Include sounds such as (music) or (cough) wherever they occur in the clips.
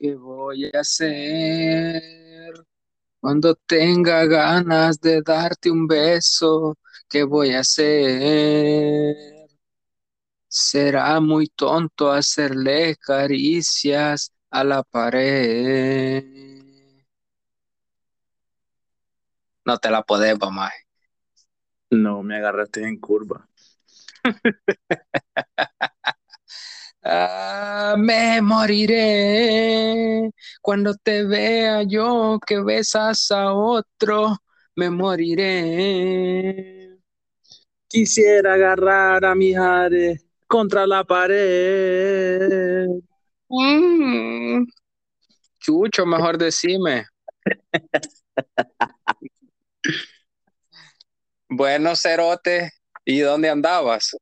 ¿Qué voy a hacer? Cuando tenga ganas de darte un beso, ¿qué voy a hacer? Será muy tonto hacerle caricias a la pared. No te la podés, mamá. No, me agarraste en curva. (laughs) Ah, me moriré cuando te vea yo que besas a otro. Me moriré. Quisiera agarrar a mi Jare contra la pared. Mm. Chucho, mejor decime. bueno, Cerote, ¿y dónde andabas?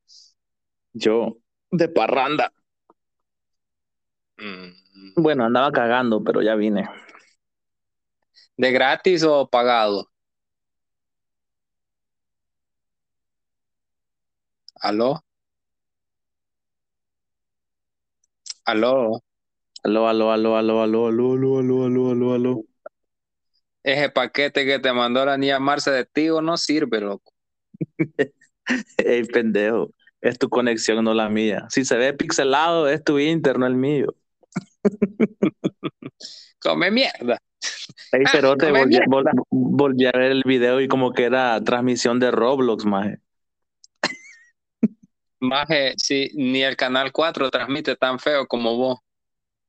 Yo, de parranda. Mm. Bueno, andaba cagando, pero ya vine. ¿De gratis o pagado? ¿Aló? ¿Aló? Aló, aló, aló, aló, aló, aló, aló, aló, aló, aló, aló. Ese paquete que te mandó la niña Marce de Tigo no sirve, loco. (laughs) Ey, pendejo, es tu conexión, no la mía. Si se ve pixelado, es tu inter, no el mío. (laughs) Come mierda. Ey, Ah, Cerote, volví, vol- volví a ver el video y como que era transmisión de Roblox, maje. Maje, sí, ni el Canal 4 transmite tan feo como vos.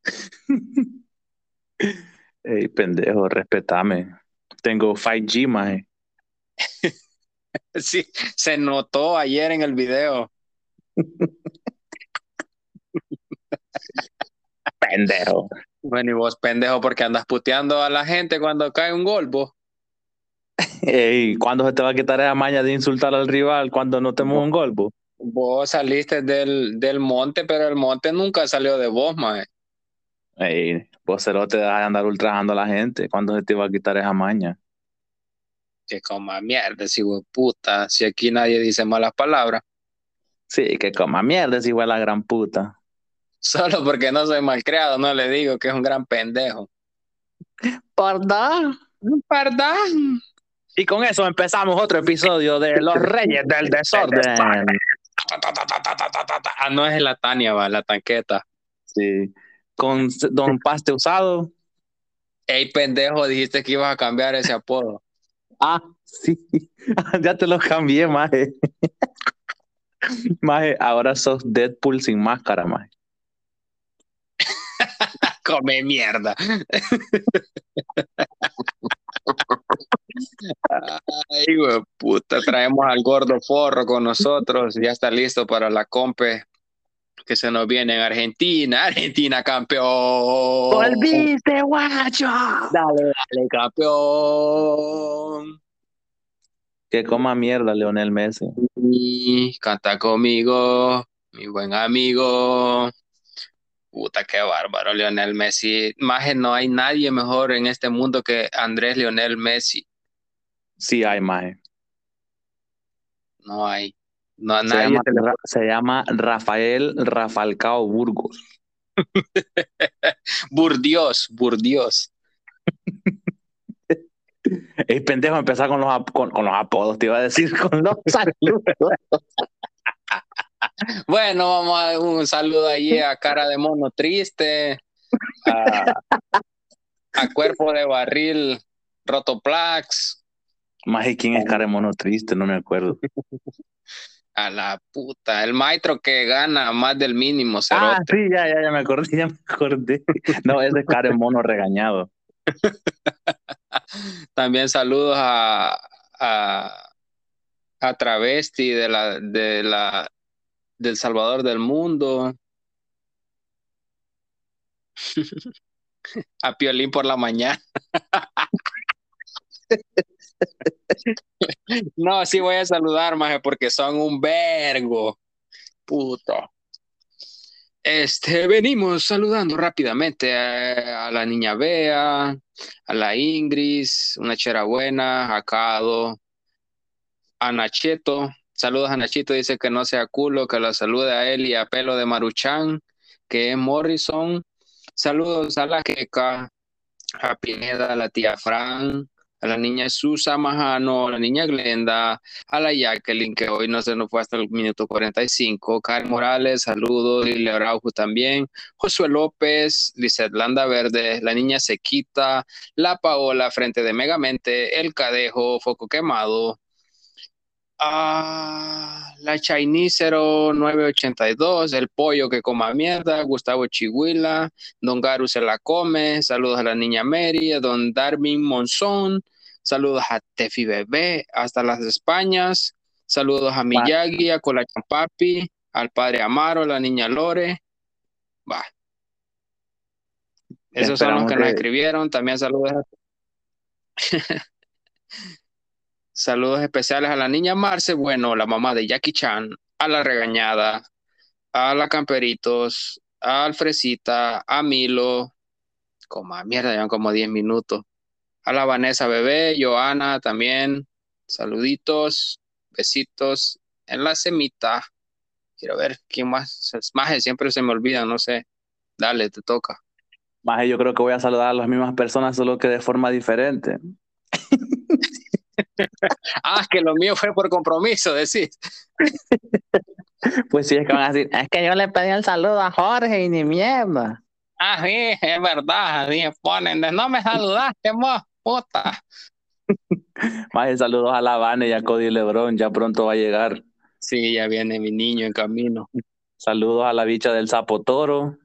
(laughs) Ey, pendejo, respetame. Tengo 5G, maje. (laughs) Sí, se notó ayer en el video. Pendejo. Bueno, y vos, pendejo, porque andas puteando a la gente cuando cae un gol, vos. Ey, ¿cuándo se te va a quitar esa maña de insultar al rival cuando no tenemos un gol? Vos saliste del, del monte, pero el monte nunca salió de vos, maje. Ey, vos cerote dejas de andar ultrajando a la gente. ¿Cuándo se te va a quitar esa maña? Que coma mierda, si vos puta. Si aquí nadie dice malas palabras. Sí, que coma mierda, igual a la gran puta. Solo porque no soy malcriado, no le digo que es un gran pendejo. ¿Verdad? Perdón. Y con eso empezamos otro episodio de Los Reyes del Desorden. Ah, no es la Tania, va, la tanqueta. Sí. Con Don Paste Usado. Ey, pendejo, dijiste que ibas a cambiar ese apodo. Ah, sí. (laughs) ya te lo cambié, maje. maje, ahora sos Deadpool sin máscara, maje. (laughs) Come mierda. Ay, puta, traemos al gordo forro con nosotros. Ya está listo para la compe que se nos viene en Argentina. Argentina campeón. ¡Volviste, guacho! Dale, dale, campeón. Que coma mierda, Leonel Messi. Y canta conmigo, mi buen amigo. Puta, qué bárbaro, Lionel Messi. Más no hay nadie mejor en este mundo que Andrés Lionel Messi. Sí hay, maje. No hay. No Se nadie. llama, se llama Rafael Rafalcao Burgos. (laughs) Burdios, Burdios. Es pendejo empezar con los, con los apodos, te iba a decir, (laughs) con los saludos. Bueno, vamos a dar un saludo allí a cara de mono triste, a, a cuerpo de barril Rotoplax, Maje, ¿quién es cara de mono triste? No me acuerdo. a la puta, el maestro que gana más del mínimo, Ah, sí, ya, ya, ya me acordé, (laughs) ya me acordé. No, ese es cara de mono regañado. (laughs) También saludos a, a, a Travesti de la, de la, del Salvador del Mundo. (laughs) A Piolín por la mañana. (laughs) No, sí voy a saludar, maje, porque son un vergo. Puto. Este, venimos saludando rápidamente a, a la niña Bea, a la Ingris, una chera buena, a Cado, a Nacheto. Saludos a Nachito, dice que no sea culo, que la salude a él y a Pelo de Maruchan, que es Morrison. Saludos a la Queca, a Pineda, a la tía Fran, a la niña Susa Majano, a la niña Glenda, a la Jacqueline, que hoy no se nos fue hasta el minuto 45, Karen Morales, saludos, Lili Araujo también, Josué López, Lizeth Landa Verde, la niña Sequita, la Paola frente de Megamente, el Cadejo, Foco Quemado, Ah, la Chinese 0982, el pollo que coma mierda, Gustavo Chihuila, Don Garu se la come, saludos a la niña Mary, a Don Darwin Monzón, saludos a Tefi Bebé, hasta las Españas, saludos a Miyagi, a Papi, al padre Amaro, la niña Lore, va. Esos son los que nos escribieron, también saludos a... (laughs) Saludos especiales a la niña Marce, bueno, la mamá de Jackie Chan, a la regañada, a la Camperitos, a Alfresita, a Milo, como a mierda, llevan como 10 minutos. A la Vanessa Bebé, Joana también, saluditos, besitos en la semita. Quiero ver quién más. Maje, siempre se me olvida, no sé. Dale, te toca. Maje, yo creo que voy a saludar a las mismas personas, solo que de forma diferente. (laughs) ah, que lo mío fue por compromiso, decís. pues sí, es que van a decir, es que yo le pedí el saludo a Jorge y ni mierda. Ah, sí, es verdad, así ponen, no me saludaste, vos, puta. Más saludos a La Habana y a Cody Lebron, ya pronto va a llegar. Sí, ya viene mi niño en camino. Saludos a la bicha del Sapo Toro,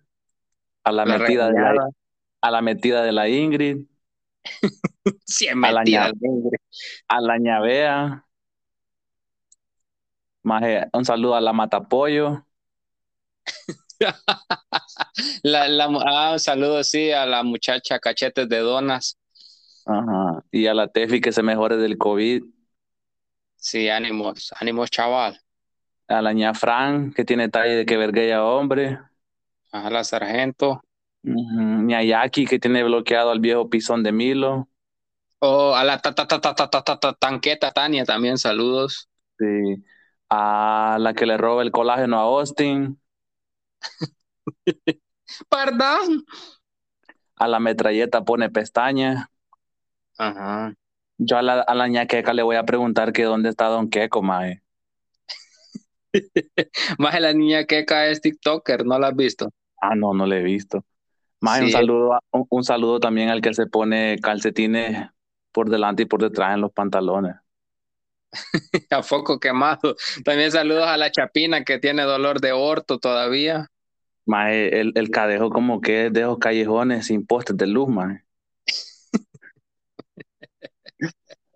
a la, metida de la, a la metida de la Ingrid. (laughs) a, la a la ñavea. un saludo a la Matapollo. (laughs) la, la, ah, un saludo, sí, a la muchacha Cachetes de Donas. Ajá. Y a la Tefi que se mejore del COVID. Sí, ánimos, ánimos, chaval. A la ña Fran, que tiene talle de que verguella hombre. A la sargento. Ñayaki, que tiene bloqueado al viejo pisón de Milo. Oh, a la ta, ta, ta, ta, ta, ta, ta, tanqueta Tania también, saludos. Sí. A la que le roba el colágeno a Austin. (laughs) Perdón. A la metralleta pone pestaña. Ajá. Yo a la, a la ñaqueca le voy a preguntar que dónde está Don Queco, mae. (laughs) Más la niña queca es TikToker, ¿no la has visto? Ah, no, no la he visto. Más un saludo, un, saludo también al que se pone calcetines por delante y por detrás en los pantalones. (laughs) a foco quemado. También saludos a la chapina que tiene dolor de orto todavía. Más el, el cadejo como que es de esos callejones sin postes de luz, más.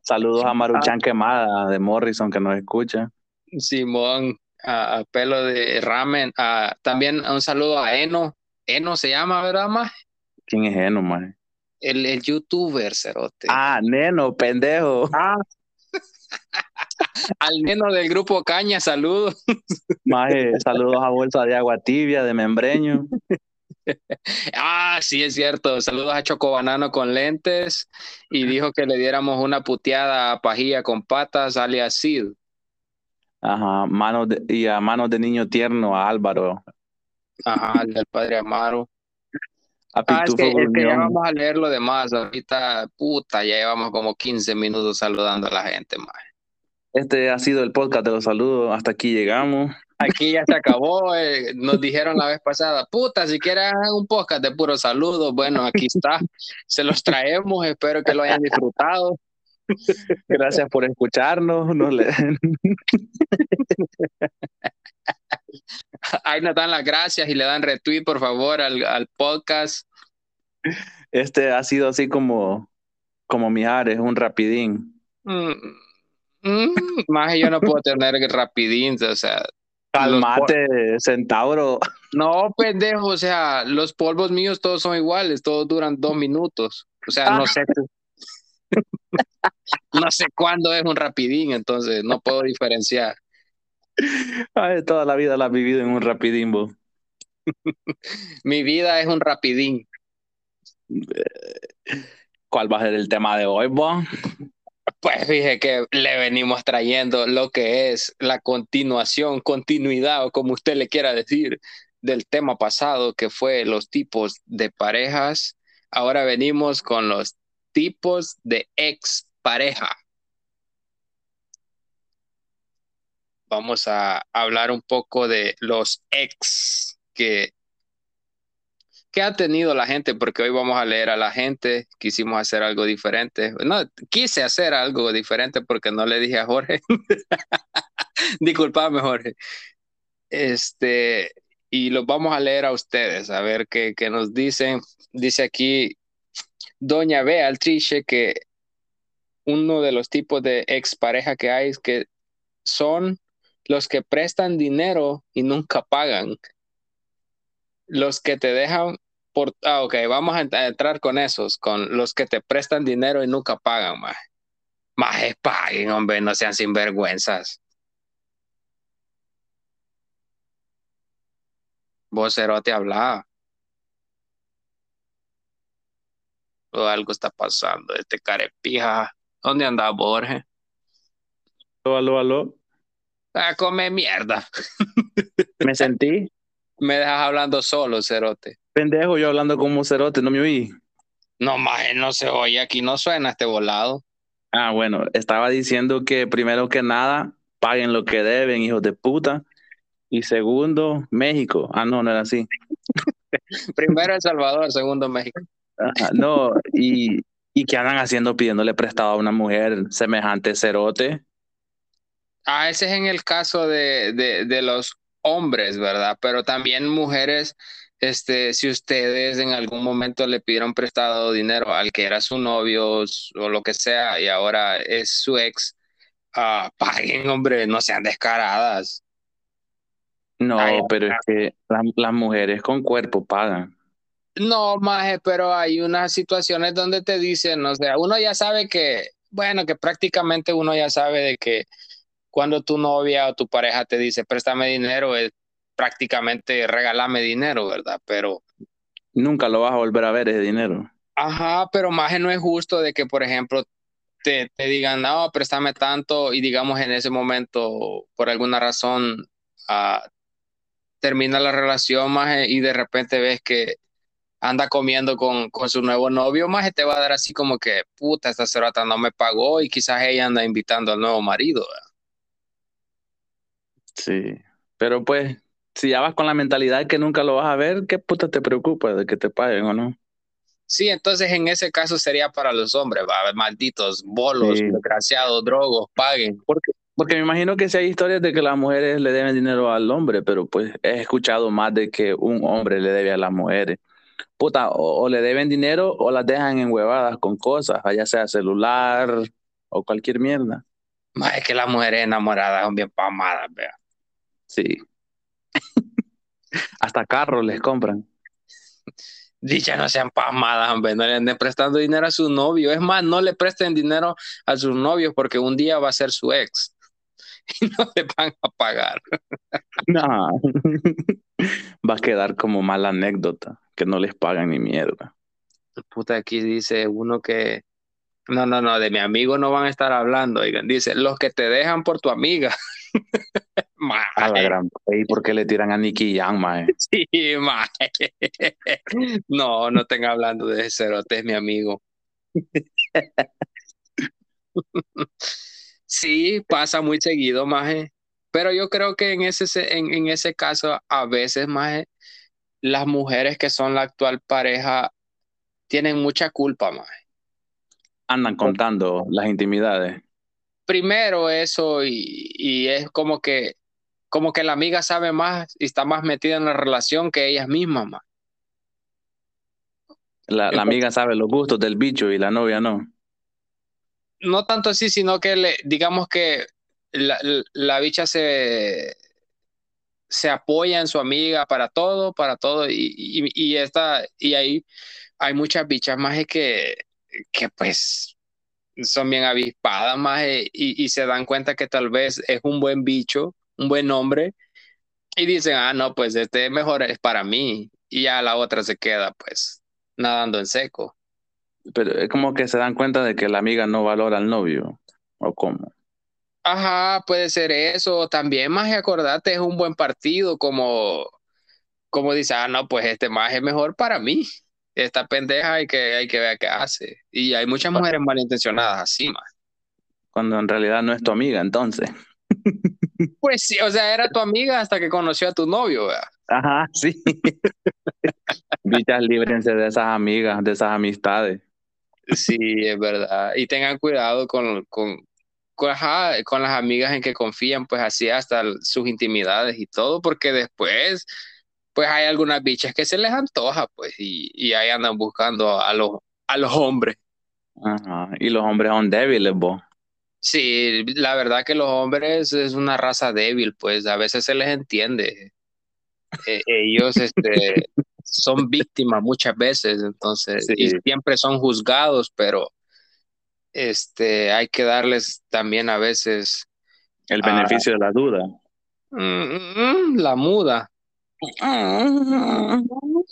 Saludos a Maruchan ah. Quemada de Morrison que nos escucha. Simón, a, pelo de ramen. también un saludo a Eno, Eno se llama, ¿verdad, más? ¿Quién es Eno, más? El, el youtuber, cerote. Ah, Neno, pendejo. Ah. (laughs) Al Neno del grupo Caña, saludos. (laughs) Maje, saludos a Bolsa de Agua Tibia, de Membreño. (laughs) Ah, sí, es cierto. Saludos a Choco Banano con lentes y dijo que le diéramos una puteada a Pajilla con patas, alias Sid. Ajá, manos y a manos de niño tierno, a Álvaro. Ajá, al del padre Amaro. A ah, es que, ya vamos a leer lo demás. Ahorita, puta, ya llevamos como 15 minutos saludando a la gente, más. Este ha sido el podcast de los saludos. Hasta aquí llegamos. Aquí ya se acabó. Eh, nos dijeron la vez pasada, puta, si quieren un podcast de puro saludos, bueno, aquí está. se los traemos. Espero que lo hayan disfrutado. Gracias por escucharnos. No le... (laughs) Ahí nos dan las gracias y le dan retweet, por favor, al, podcast. Este ha sido así como, como Mijares, un rapidín. Mm, mm, más yo no puedo tener rapidín, o sea. Calmate, centauro. No, pendejo, o sea, los polvos míos todos son iguales, todos duran dos minutos. O sea, no sé. (laughs) no sé cuándo es un rapidín, entonces no puedo diferenciar. Ay, toda la vida la he vivido en un rapidín, Mi vida es un rapidín. ¿Cuál va a ser el tema de hoy, vos? Pues fíjate que le venimos trayendo lo que es la continuación, continuidad o como usted le quiera decir, del tema pasado que fue los tipos de parejas, ahora venimos con los tipos de ex pareja. Vamos a hablar un poco de los ex que, que ha tenido la gente, porque hoy vamos a leer a la gente, quisimos hacer algo diferente. No, quise hacer algo diferente porque no le dije a Jorge. (laughs) Disculpame, Jorge. Este, y los vamos a leer a ustedes, a ver qué, qué nos dicen. Dice aquí Doña Beatrice que uno de los tipos de expareja que hay es que son los que prestan dinero y nunca pagan. Los que te dejan por... Ah, ok, vamos a entrar con esos, con los que te prestan dinero y nunca pagan, más. Más paguen, hombre, no sean sinvergüenzas. Vos, te habla. O algo está pasando. Este carepija. ¿Dónde anda Borges? Aló, aló, aló. A come mierda. (laughs) Me sentí. Me dejas hablando solo, Cerote. Pendejo, yo hablando como Cerote, no me oí. No, más no se oye, aquí no suena este volado. Ah, bueno, estaba diciendo que primero que nada, paguen lo que deben, hijos de puta. Y segundo, México. Ah, no, no era así. (laughs) Primero El Salvador, segundo México. no, y, y que andan haciendo pidiéndole prestado a una mujer semejante cerote. Ah, ese es en el caso de, de, de los hombres, ¿verdad? Pero también mujeres, este, si ustedes en algún momento le pidieron prestado dinero al que era su novio o lo que sea y ahora es su ex, uh, (laughs) paguen, hombre, no sean descaradas. No, pero es que las mujeres con cuerpo pagan. No, maje, pero hay unas situaciones donde te dicen, o sea, uno ya sabe que, bueno, que prácticamente uno ya sabe de que cuando tu novia o tu pareja te dice, préstame dinero, es prácticamente regálame dinero, ¿verdad? Pero... Nunca lo vas a volver a ver ese dinero. Ajá, pero maje no es justo de que, por ejemplo, te, te digan, no, préstame tanto y digamos en ese momento, por alguna razón, uh, termina la relación, más y de repente ves que anda comiendo con, con su nuevo novio, más te va a dar así como que, puta, esta cerota no me pagó y quizás ella anda invitando al nuevo marido. Sí, pero pues, si ya vas con la mentalidad que nunca lo vas a ver, ¿qué puta te preocupa de que te paguen o no? Sí, entonces en ese caso sería para los hombres, ¿va? malditos bolos, desgraciados, drogos, paguen. Porque porque me imagino que si hay historias de que las mujeres le deben dinero al hombre, pero pues he escuchado más de que un hombre le debe a las mujeres. Puta, o, le deben dinero o las dejan enhuevadas con cosas, ya sea celular o cualquier mierda. Más es que las mujeres enamoradas son bien pamadas, vea. Sí. (laughs) Hasta carros les compran. (laughs) Dicha no sean pamadas, hombre, no le anden prestando dinero a su novio. Es más, no le presten dinero a sus novios porque un día va a ser su ex. (laughs) y no le van a pagar. No, va a quedar como mala anécdota, que no les pagan ni mierda. Puta, aquí dice uno que, no, no, no, de mi amigo no van a estar hablando, oigan, dice, los que te dejan por tu amiga. A la gran ¿Y por qué le tiran a Nicky Young, mae? (laughs) Sí, mae. (laughs) No, no estén hablando de ese cerote, es mi amigo. (laughs) Sí, pasa muy seguido, Maje. Pero yo creo que en ese, en, en ese caso, a veces, Maje, las mujeres que son la actual pareja tienen mucha culpa, Maje. Andan contando las intimidades. Primero eso, y, y es como que, como que la amiga sabe más y está más metida en la relación que ellas mismas, Maje. La, la amiga sabe los gustos del bicho y la novia no no tanto así, sino que le, digamos que la, bicha se, se apoya en su amiga para todo, para todo, y, y, y, esta, y ahí hay muchas bichas más que, que pues son bien avispadas más y, y, se dan cuenta que tal vez es un buen bicho, un buen hombre, y dicen, ah, no, pues este mejor es para mí, y ya la otra se queda pues nadando en seco. Pero es como que se dan cuenta de que la amiga no valora al novio, ¿o cómo? Ajá, puede ser eso. También, más acordate, es un buen partido como, como dice, ah, no, pues este más es mejor para mí. Esta pendeja hay que, hay que ver qué hace. Y hay muchas mujeres malintencionadas así, más. Cuando en realidad no es tu amiga, entonces. (laughs) Pues sí, o sea, era tu amiga hasta que conoció a tu novio, ¿verdad? Ajá, sí. (laughs) Bichas, líbrense de esas amigas, de esas amistades. Sí, es verdad. Y tengan cuidado con, con, con, ajá, con las amigas en que confían, pues así hasta sus intimidades y todo, porque después, pues hay algunas bichas que se les antoja, pues, y, y ahí andan buscando a los, a los hombres. Ajá. Y los hombres son débiles, vos. Sí, la verdad que los hombres es una raza débil, pues a veces se les entiende. Eh, ellos este, (laughs) son víctimas muchas veces, entonces, Sí. y siempre son juzgados, pero este, hay que darles también a veces El beneficio de la duda. mm, mm, la muda. (laughs)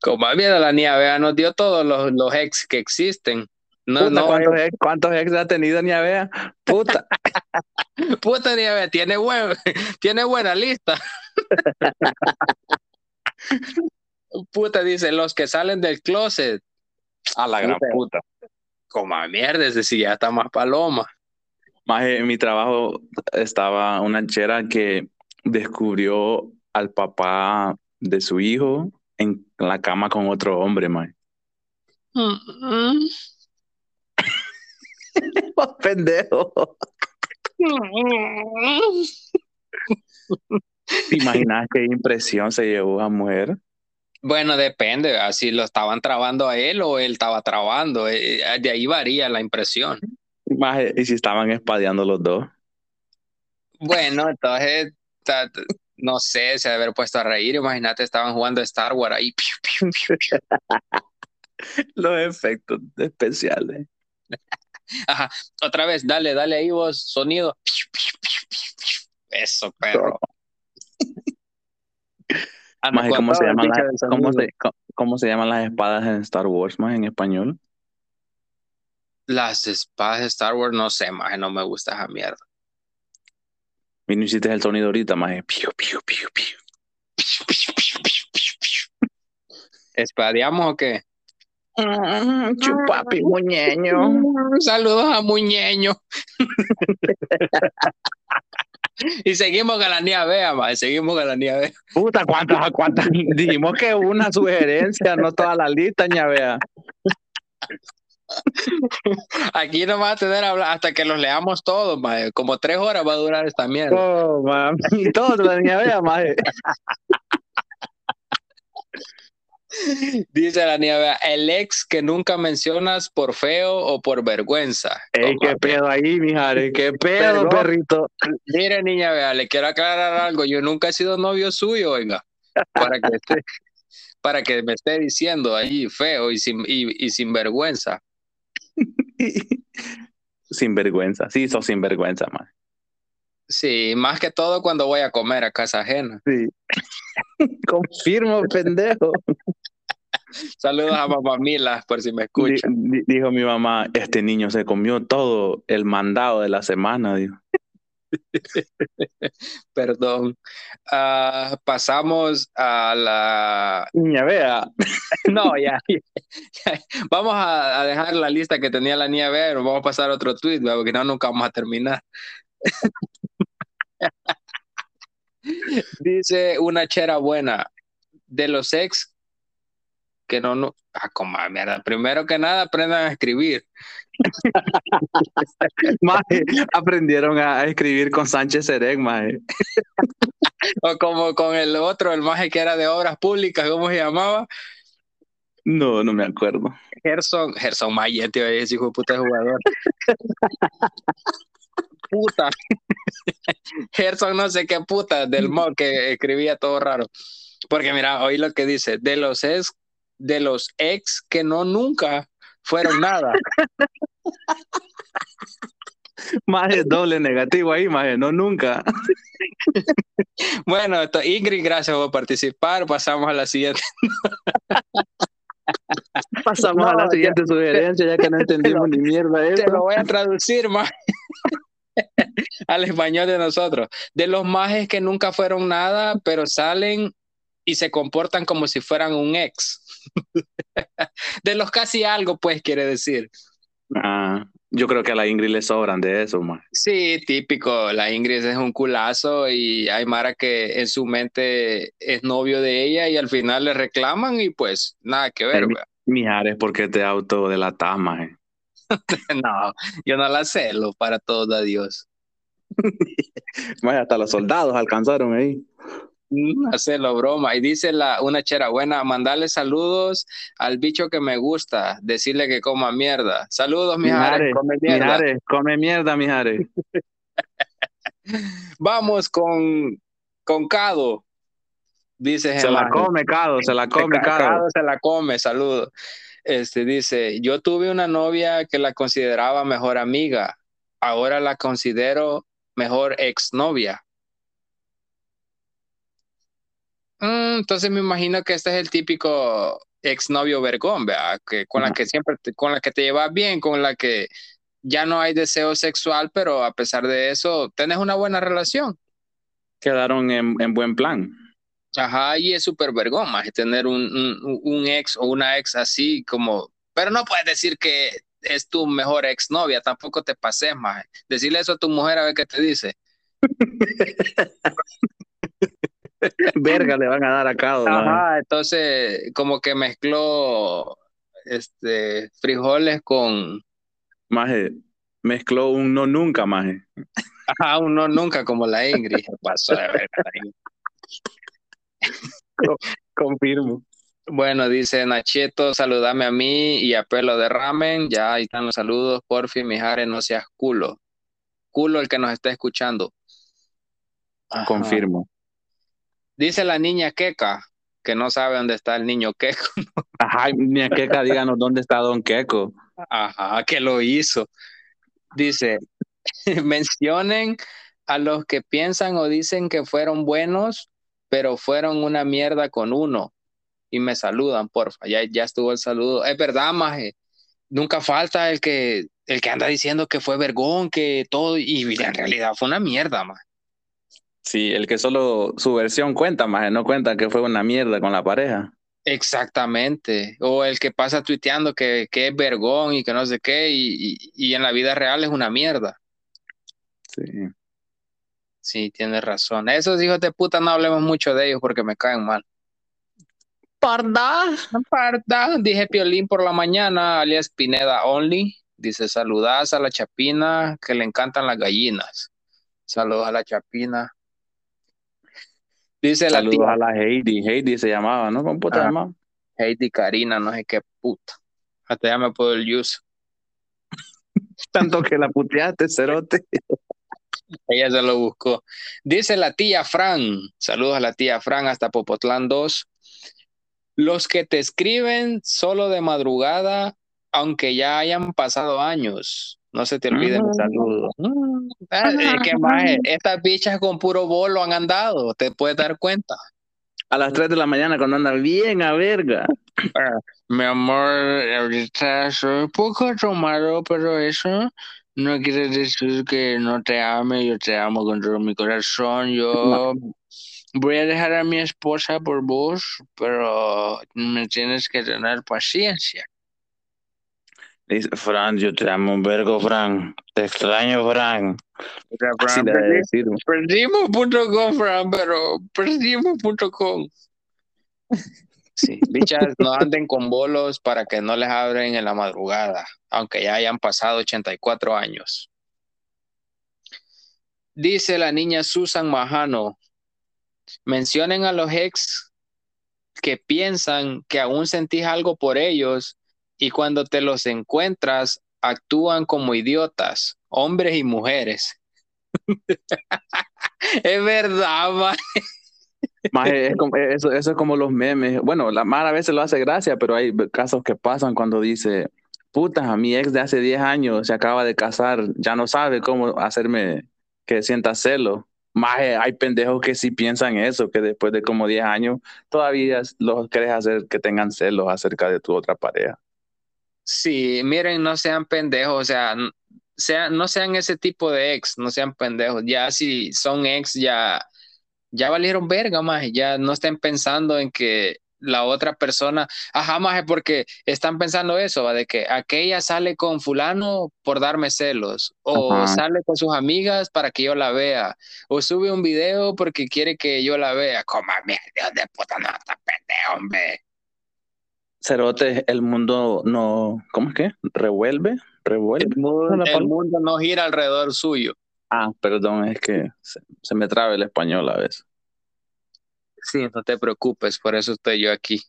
Como de la niña, vea, nos dio todos los, los ex que existen. No, Puta, no, ¿cuántos, ex, ¿Cuántos ex ha tenido ni a vea? Puta. (laughs) puta niña, vea, tiene, buen, (laughs) tiene buena lista. puta, dice, los que salen del closet. A la gran Puta. Como a mierda, ese sí ya está más paloma. Más en mi trabajo estaba una chera que descubrió al papá de su hijo en la cama con otro hombre, man. Mm, mm. (laughs) Pendejo. ¿Te imaginas qué impresión se llevó a mujer? Bueno, depende, si lo estaban trabando a él o él estaba trabando, eh, eh, de ahí varía la impresión. Y si estaban espadeando los dos. Bueno, entonces, ta- no sé, se debe haber puesto a reír, imagínate, estaban jugando Star Wars ahí. (laughs) Los efectos especiales. (laughs) Ajá, otra vez, dale, dale ahí vos, sonido. Eso, perro. Ah, (laughs) ¿cómo se llaman las, cómo se, cómo se llaman las espadas en Star Wars, más en español? Las espadas de Star Wars, no sé, más no me gusta esa mierda. No hiciste el sonido ahorita, más piu, piu, piu, piu. ¿Espadeamos o qué? Chupapi, muñeño. (laughs) Saludos a Muñeño. (laughs) y seguimos con la niña Bea, mae, seguimos con la niña Bea. Puta, ¿cuántas, cuántas? (laughs) Dijimos que una sugerencia, no toda la lista, ña vea. (laughs) Aquí no va a tener hablar hasta que los leamos todos, mae. Como tres horas va a durar esta mierda. Oh, mami. (laughs) Y todo (laughs) la niña vea, maje. Dice la niña Bea, el ex que nunca mencionas por feo o por vergüenza. Ey, qué pedo ahí, mijare, qué pedo, Perdón. perrito. Mire, niña Bea, le quiero aclarar algo. Yo nunca he sido novio suyo, oiga. Para que, esté- para que me esté diciendo ahí feo y sin, y, y sin vergüenza. (laughs) Sin vergüenza, sí, sos sin vergüenza, maje. Sí, más que todo cuando voy a comer a casa ajena. Sí. (laughs) Confirmo, pendejo. (laughs) Saludos a mamá Mila, por si me escucha. di- dijo mi mamá, este niño se comió todo el mandado de la semana, dijo. (laughs) Perdón. Ah, pasamos a la... Niña, vea. (laughs) No, ya. ya. Vamos a, a dejar la lista que tenía la niña Bea y nos vamos a pasar a otro tweet, ¿verdad? porque no, nunca vamos a terminar. (laughs) Dice una chera buena. De los ex que no, no. Ah, como mierda. Primero que nada, aprendan a escribir. (laughs) Maje, aprendieron a escribir con Sánchez maje. (laughs) O como con el otro, el maje que era de obras públicas, ¿cómo se llamaba? No, no me acuerdo. Gerson, Gerson Mayer, tío, ese hijo de puta jugador. (laughs) puta. Gerson no sé qué puta, del mod que escribía todo raro. Porque mira, oí lo que dice, de los ex, de los ex que no nunca fueron nada. Maje, doble negativo ahí, maje, no nunca. Bueno, esto- Ingrid, gracias por participar. Pasamos a la siguiente. (laughs) Pasamos a la ya- siguiente sugerencia, ya que no (laughs) entendimos ni mierda de Te eso. lo voy a traducir, más. (laughs) al español de nosotros. De los majes que nunca fueron nada, pero salen y se comportan como si fueran un ex. de los casi algo, pues, quiere decir. Ah, yo creo que a la Ingrid le sobran de eso, más. Sí, típico. La Ingrid es un culazo y hay Mara que en su mente es novio de ella y al final le reclaman y pues nada que ver. Mijares, ¿por qué te auto de la tama? (laughs) no, yo no la celo para todo (laughs) a Dios. hasta los soldados alcanzaron ahí. Mm, hacerlo broma. Y dice la, una chera buena, mandarle saludos al bicho que me gusta, decirle que coma mierda. Saludos, Mijares, come mierda. Mijares, come mierda, Mijares. (laughs) Vamos con, con Cado. Dice Se la come, Cado, se la come, Cado. Cado se la come, saludos. Este dice, yo tuve una novia que la consideraba mejor amiga, ahora la considero mejor exnovia. Mm, entonces me imagino que este es el típico exnovio vergón, ¿verdad? Que con la que siempre, con la que te llevas bien, con la que ya no hay deseo sexual, pero a pesar de eso, tenés una buena relación. Quedaron en, en buen plan. Ajá, y es súper vergón, más tener un, un, un, ex o una ex así como, pero no puedes decir que es tu mejor exnovia, tampoco te pases más. Decirle eso a tu mujer a ver qué te dice. (laughs) (laughs) Verga le van a dar a cada Ajá, entonces como que mezcló este frijoles con maje, mezcló un no nunca, maje. Ajá, un no nunca como la Ingrid. Pasó de verga. Confirmo. Bueno, dice Nacheto, saludame a mí y a Pelo de Ramen. Ya ahí están los saludos. Porfi, Mijares, no seas culo. Culo el que nos está escuchando. Confirmo. Dice la niña Queca, que no sabe dónde está el niño Queco. (laughs) Ajá, niña Queca, díganos dónde está Don Queco. Ajá, que lo hizo. Dice, (laughs) mencionen a los que piensan o dicen que fueron buenos pero fueron una mierda con uno y me saludan, porfa. Ya, ya estuvo el saludo. Es verdad, maje. Nunca falta el que, el que anda diciendo que fue vergón, que todo, y en realidad fue una mierda, maje. Sí, el que solo su versión cuenta, maje, no cuenta que fue una mierda con la pareja. Exactamente. O el que pasa tuiteando que, que es vergón y que no sé qué, y, y en la vida real es una mierda. Sí. Sí, tienes razón. Esos hijos de puta no hablemos mucho de ellos porque me caen mal. Parda. Parda. Dije Piolín por la mañana, alias Pineda Only. Dice, saludas a la chapina que le encantan las gallinas. Saludos a la chapina. Dice Saludos la tía. a la Heidi. Heidi se llamaba, ¿no? ¿Cómo puta ah, Heidi Karina, no sé qué puta. Hasta ya me puedo el use. (laughs) Tanto que la puteaste, cerote. Ella se lo buscó. Dice la tía Fran, saludos a la tía Fran hasta Popotlán 2. Los que te escriben solo de madrugada, aunque ya hayan pasado años, no se te olviden los saludos. Ah, estas bichas con puro bolo han andado, te puedes dar cuenta. A las 3 de la mañana cuando andan bien a verga. Ah, mi amor, ahorita soy un poco tomado, pero eso no quiere decir que no te ame, yo te amo con todo mi corazón. Yo voy a dejar a mi esposa por vos, pero me tienes que tener paciencia. Dice, Fran, yo te amo un vergo, Fran. Te extraño, Fran. Fran perdimos.com, Fran, pero perdimos.com. Sí, bichas, no anden con bolos para que no les abren en la madrugada, aunque ya hayan pasado 84 años. Dice la niña Susan Majano, mencionen a los ex que piensan que aún sentís algo por ellos y cuando te los encuentras actúan como idiotas, hombres y mujeres. (laughs) es verdad, man eso, eso es como los memes. Bueno, la madre a veces lo hace gracia, pero hay casos que pasan cuando dice, puta, mi ex de hace 10 años se acaba de casar, ya no sabe cómo hacerme que sienta celo. Más hay pendejos que sí piensan eso, que después de como 10 años todavía los quieres hacer que tengan celos acerca de tu otra pareja. Sí, miren, no sean pendejos, o sea, sean, no sean ese tipo de ex, no sean pendejos. Ya si son ex, ya, ya valieron verga, más, ya no estén pensando en que la otra persona, ajá, más porque están pensando eso, de que aquella sale con fulano por darme celos, o sale con sus amigas para que yo la vea, o sube un video porque quiere que yo la vea. Como mierda de puta, no está pendejo, hombre. Cerote, el mundo no, ¿cómo es que? ¿Revuelve? ¿Revuelve? El mundo, no gira alrededor suyo. Ah, perdón, es que se, se me traba el español a veces. Sí, no te preocupes, por eso estoy yo aquí.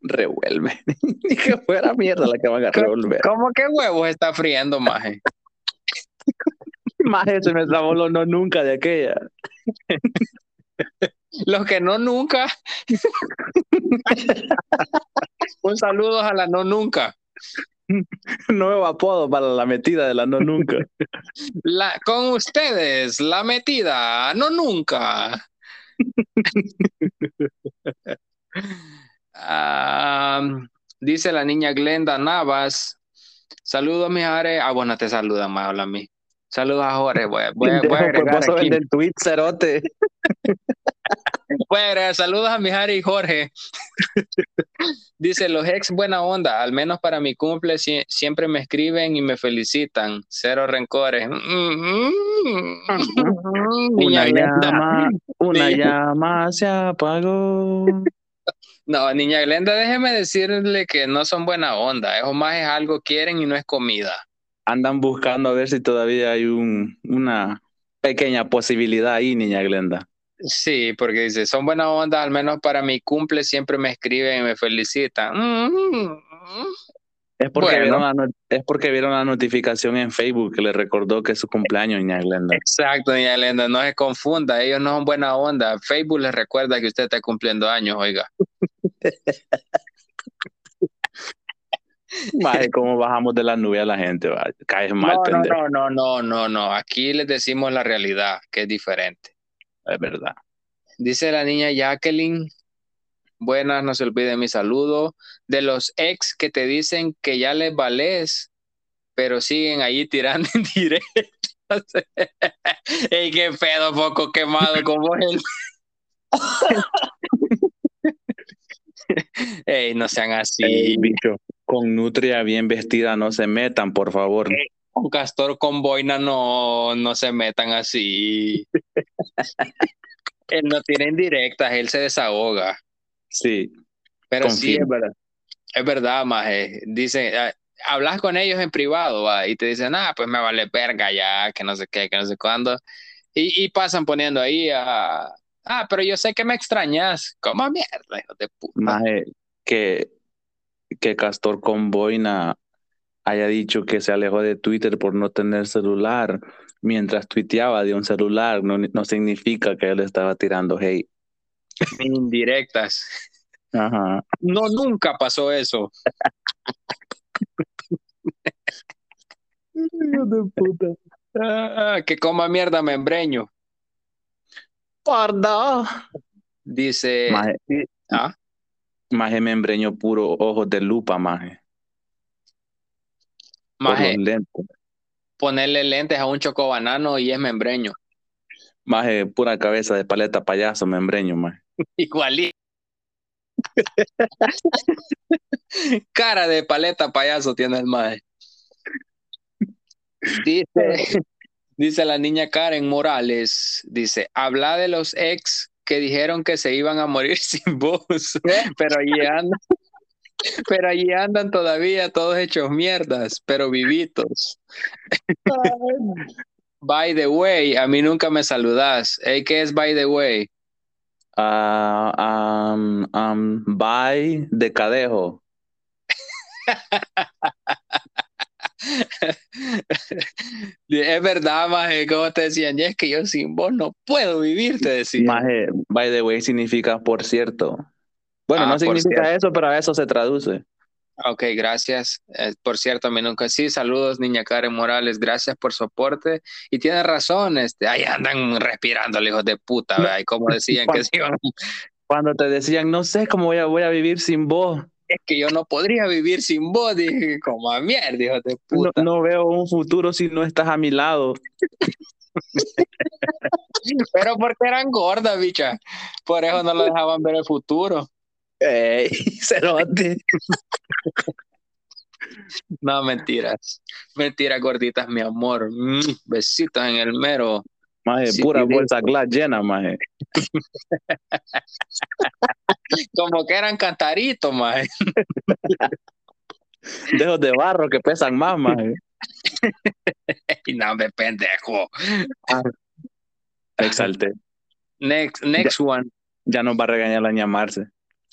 Revuelve. (laughs) Ni que fuera mierda la que van a revolver. ¿Cómo que huevos está friendo, maje? (laughs) maje, se me trabó lo no nunca de aquella. (laughs) Los que no nunca. Un saludo a la no nunca. Nuevo apodo para la metida de la no nunca. La, con ustedes, la metida, no nunca. dice la niña Glenda Navas. Saludos, mi Jare. Ah, bueno, te saludan más, a mí. Saludos a Jorge. Voy, voy, voy a (laughs) agregar aquí. el tweet, cerote. Saludos a mi Jare y Jorge. Dice, los ex buena onda, al menos para mi cumple siempre me escriben y me felicitan. Cero rencores. una llama, una llama se apagó. No, niña Glenda, déjeme decirle que no son buena onda. Eso más es algo quieren y no es comida. Andan buscando a ver si todavía hay un, una pequeña posibilidad ahí, niña Glenda. Sí, porque dice, son buena onda, al menos para mi cumple siempre me escriben y me felicitan. Es porque, vieron la, es porque vieron la notificación en Facebook que le recordó que es su cumpleaños, niña Glenda. Exacto, niña Glenda, no se confunda, ellos no son buena onda. Facebook les recuerda que usted está cumpliendo años, oiga. Madre, ¿cómo bajamos de la nube a la gente? Caes mal, no, no, no, no, no, no. Aquí les decimos la realidad, que es diferente es verdad. Dice la niña Jacqueline, buenas, no se olvide mi saludo. De los ex que te dicen que ya les vales, pero siguen ahí tirando en directo. (laughs) Ey, qué pedo, poco quemado como él. (laughs) Ey, no sean así. bicho, con nutria bien vestida no se metan, por favor. Con castor con boina no, no se metan así. (laughs) él no tiene indirectas, él se desahoga. Sí. Pero sí, es verdad. Es verdad, Maje. Dice, ah, hablas con ellos en privado y te dicen, ah, pues me vale verga ya, que no sé qué, que no sé cuándo. Y, pasan poniendo ahí a, ah, pero yo sé que me extrañas. ¿Cómo mierda, hijo de puta? Maje, que, que Castor con boina haya dicho que se alejó de Twitter por no tener celular mientras tuiteaba de un celular, no, no significa que él estaba tirando hate. Indirectas. Ajá. No, nunca pasó eso. de puta. Ah, que coma mierda membreño. Parda. Dice. Maje, ¿Ah? maje membreño puro, ojos de lupa, maje. Maje, ponerle lentes a un chocobanano y es membreño. (laughs) Más pura cabeza de paleta payaso, membreño, más. Igualito. (laughs) Cara de paleta payaso tiene el maje. Dice, (laughs) dice la niña Karen Morales, dice, habla de los ex que dijeron que se iban a morir sin voz, pero allí andan, (laughs) pero allí andan todavía todos hechos mierdas, pero vivitos. (laughs) by the way, a mí nunca me saludas. ¿Qué es by the way? Uh, um, um, by de cadejo. (laughs) es verdad, Maje, como te decían, y es que yo sin vos no puedo vivir, te decía. Maje, by the way significa por cierto. Bueno, no ah, significa eso, pero a eso se traduce. Ok, gracias. Eh, por cierto, a mí nunca sí, saludos, niña Karen Morales, gracias por su aporte. Y tiene razón, este, ahí andan respirando, hijos de puta, ¿verdad? Y como (laughs) decían que se iban. Cuando te decían, no sé cómo voy a, voy a vivir sin vos, es que yo no podría vivir sin vos, dije, como a mierda, hijo de No, puta. no veo un futuro si no estás a mi lado. (laughs) Pero porque eran gordas, bicha. Por eso no lo dejaban ver el futuro. Cerote. (laughs) No, mentiras. Mentiras gorditas, mi amor. Mm, besitos en el mero. Maje, Sí, pura bolsa glass llena, maje. (laughs) Como que eran cantaritos, maje. Dedos de barro que pesan más, maje. (laughs) Y no, me pendejo. Me exalté. Next, next one, Ya nos va a regañar la ñamarse.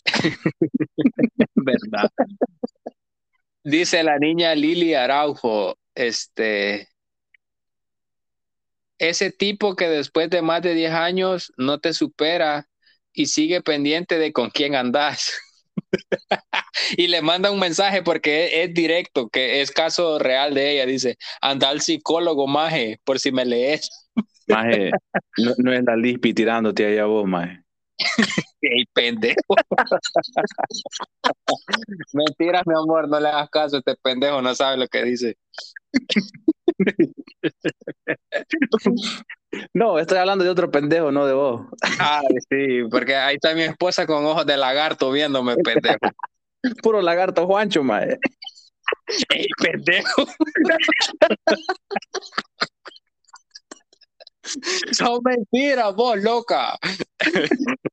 (laughs) ¿verdad? Dice la niña Lili Araujo, este, ese tipo que después de más de 10 años no te supera y sigue pendiente de con quién andas. (laughs) y le manda un mensaje porque es, es directo, que es caso real de ella. Dice, anda al psicólogo, maje, por si me lees. Maje, no, no Lispi tirándote allá vos, maje. (laughs) ¡Ey, pendejo! (laughs) Mentiras, mi amor, no le hagas caso, este pendejo no sabe lo que dice. (laughs) No, estoy hablando de otro pendejo, no de vos. Ah, sí, porque ahí está mi esposa con ojos de lagarto viéndome, pendejo. Puro lagarto Juancho, maje. ¡Ey, pendejo! (laughs) Son mentiras, vos, loca. (laughs)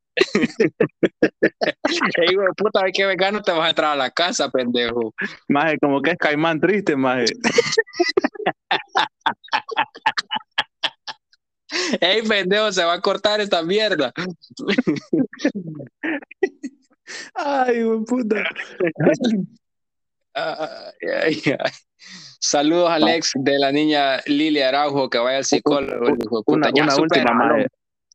Ey, güey, puta, hay que vengar, no te vas a entrar a la casa, pendejo. Maje, como que es caimán triste, maje. (laughs) Ey, pendejo, se va a cortar esta mierda. Ay, güey, puta. Ay, ay, ay. Saludos, Alex, de la niña Lili Araujo, que vaya al psicólogo. Una, Ya una última,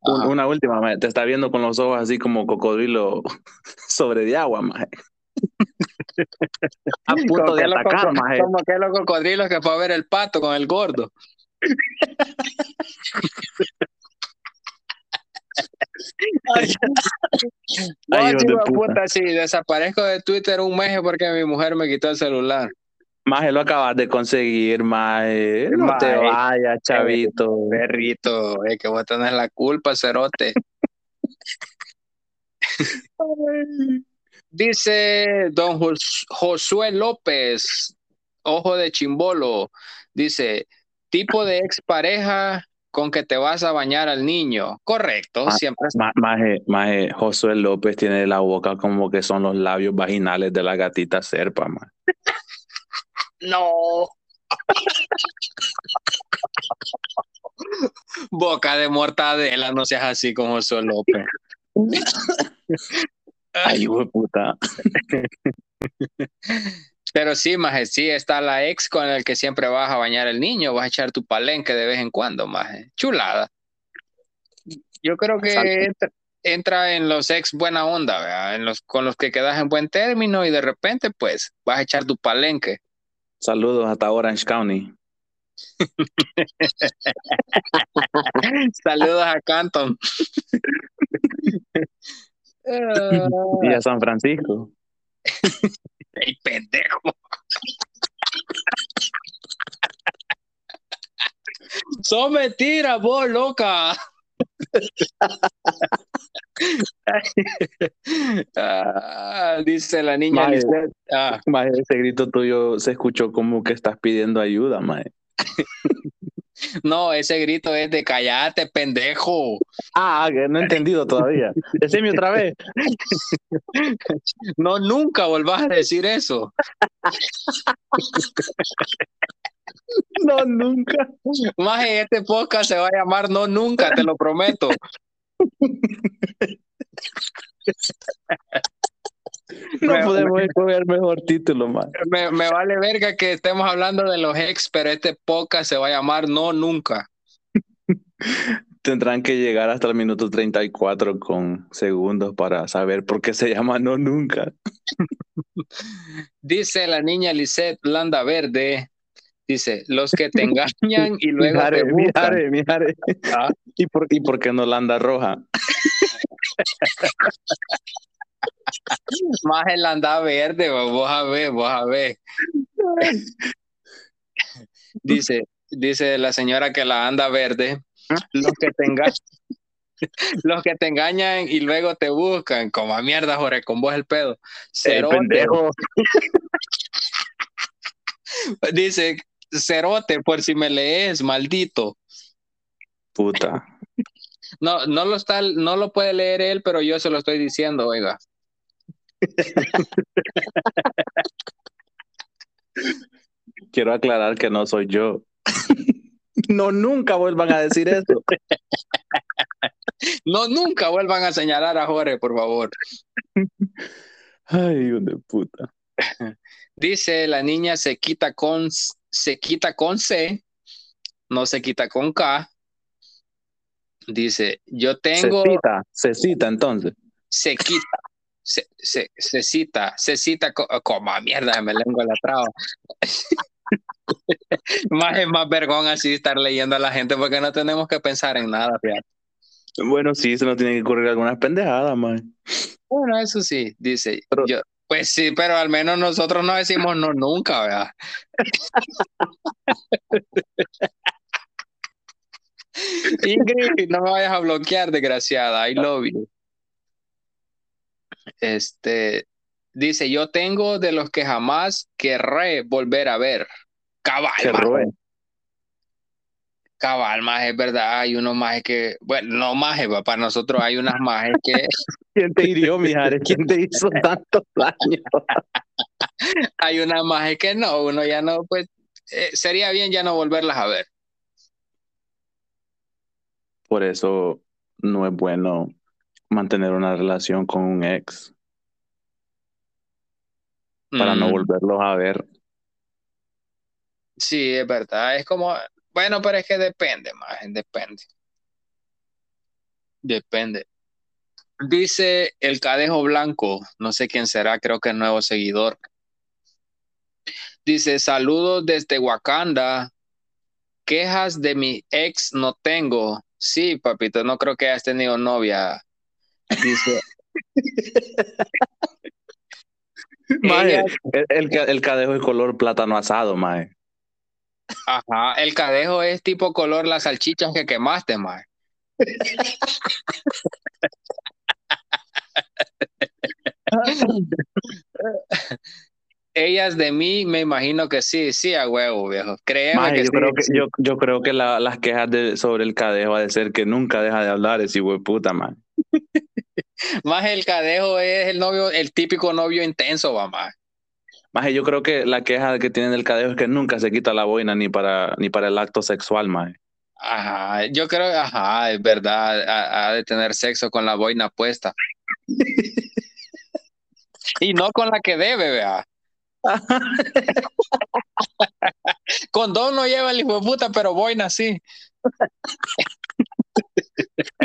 Ajá. Una última, maje. Te está viendo con los ojos así como cocodrilo (laughs) sobre de agua, maje. (laughs) A punto Como de los maje. Como que los cocodrilos que fue a ver el pato con el gordo. Ay, (laughs) puta. puta, sí, desaparezco de Twitter un mes porque mi mujer me quitó el celular. Maje, lo acabas de conseguir, maje. No te vayas, chavito. Perrito, es que vos tenés la culpa, cerote. (laughs) Dice don Jos- Josué López, ojo de chimbolo, dice, tipo de expareja con que te vas a bañar al niño. Correcto, Ah, siempre. Ma- Maje, maje, Josué López tiene la boca como que son los labios vaginales de la gatita serpa, maje. No. Boca de mortadela, no seas así como Josué López. Ay, hijo de puta. Pero sí, maje, sí, está la ex con el que siempre vas a bañar el niño, vas a echar tu palenque de vez en cuando, maje. Chulada. Yo creo que entra, entra en los ex buena onda, ¿verdad? En los, con los que quedas en buen término y de repente, pues, vas a echar tu palenque. Saludos hasta Orange County. (laughs) Saludos a Canton. Y a San Francisco. (laughs) ¡Ey, pendejo! (laughs) Son mentiras, vos, loca. Ah, dice la niña. Ah, ese grito tuyo se escuchó como que estás pidiendo ayuda, maje. (laughs) no, ese grito es de cállate, pendejo. Ah, que no he entendido todavía. Decime otra vez. (laughs) No, nunca volvás a decir eso. (laughs) No, nunca. Más este podcast se va a llamar No Nunca, te lo prometo. No Me- podemos escoger mejor título. Me, me vale verga que estemos hablando de los ex, pero este podcast se va a llamar No Nunca. Tendrán que llegar hasta el minuto 34 con segundos para saber por qué se llama No Nunca. Dice la niña Lisette Landa Verde. Dice, los que te (laughs) engañan y luego Mijare, te buscan. mijare, mijare. Ah. (laughs) ¿Y por, ¿Y por qué no la anda roja? (laughs) Más el anda verde, vos a ver, vos a ver. Dice, dice la señora que la anda verde, los que te engañan, los que te engañan y luego te buscan, como a mierda, Jorge, con vos el pedo. Cerote. pendejo. Dice, cerote, por si me lees, maldito. Puta. No, no lo está, no lo puede leer él, pero yo se lo estoy diciendo, oiga. Quiero aclarar que no soy yo. No, nunca vuelvan a decir eso. No, nunca vuelvan a señalar a Jorge, por favor. Ay, hijo de puta. Dice la niña se quita con se quita con C, no se quita con K. Dice, yo tengo Se cita, se cita entonces. se quita, se, se, se cita, se cita co- como a mierda, me lengua la traba. (laughs) más es más vergón así estar leyendo a la gente porque no tenemos que pensar en nada, fíjate. Bueno, sí, se nos tienen que ocurrir algunas pendejadas, man. Bueno, eso sí, dice, Pero- yo, pues sí, pero al menos nosotros no decimos no nunca, ¿verdad? (laughs) Ingrid, no me vayas a bloquear, desgraciada. I love you. Este dice: Yo tengo de los que jamás querré volver a ver. Cabal, Maje, cabal, más es verdad. Hay unos más que, bueno, no más, para nosotros hay unas más que (laughs) ¿Quién te hirió, Mijares? ¿Quién te hizo (laughs) tanto daño? (laughs) hay unas más que no, uno ya no, pues eh, sería bien ya no volverlas a ver. Por eso no es bueno mantener una relación con un ex para no Mm. volverlos a ver. Sí, es verdad. Es como, bueno, pero es que depende, más, depende. Depende. Dice el Cadejo Blanco, no sé quién será, creo que es nuevo seguidor. Dice, saludos desde Wakanda. Quejas de mi ex no tengo. Sí, papito, no creo que hayas tenido novia. Dice, (laughs) el, el, ca- el cadejo es color plátano asado, maje. Ajá, el Cadejo es tipo color las salchichas que quemaste, más. Ellas de mí, me imagino que sí, sí, a huevo, viejo. Créeme que yo, sí, creo que, sí. yo, yo creo que la- las quejas de, sobre el cadejo ha de ser que nunca deja de hablar ese hijo de puta, man. (laughs) Más el cadejo es el novio, el típico novio intenso, mamá. Maje, yo creo que la queja que tiene del cadejo es que nunca se quita la boina ni para, ni para el acto sexual, maje. Ajá, yo creo, ajá, es verdad, ha, ha de tener sexo con la boina puesta. Y no con la que debe, vea. (laughs) Condón no lleva el hijo de puta, pero boina sí.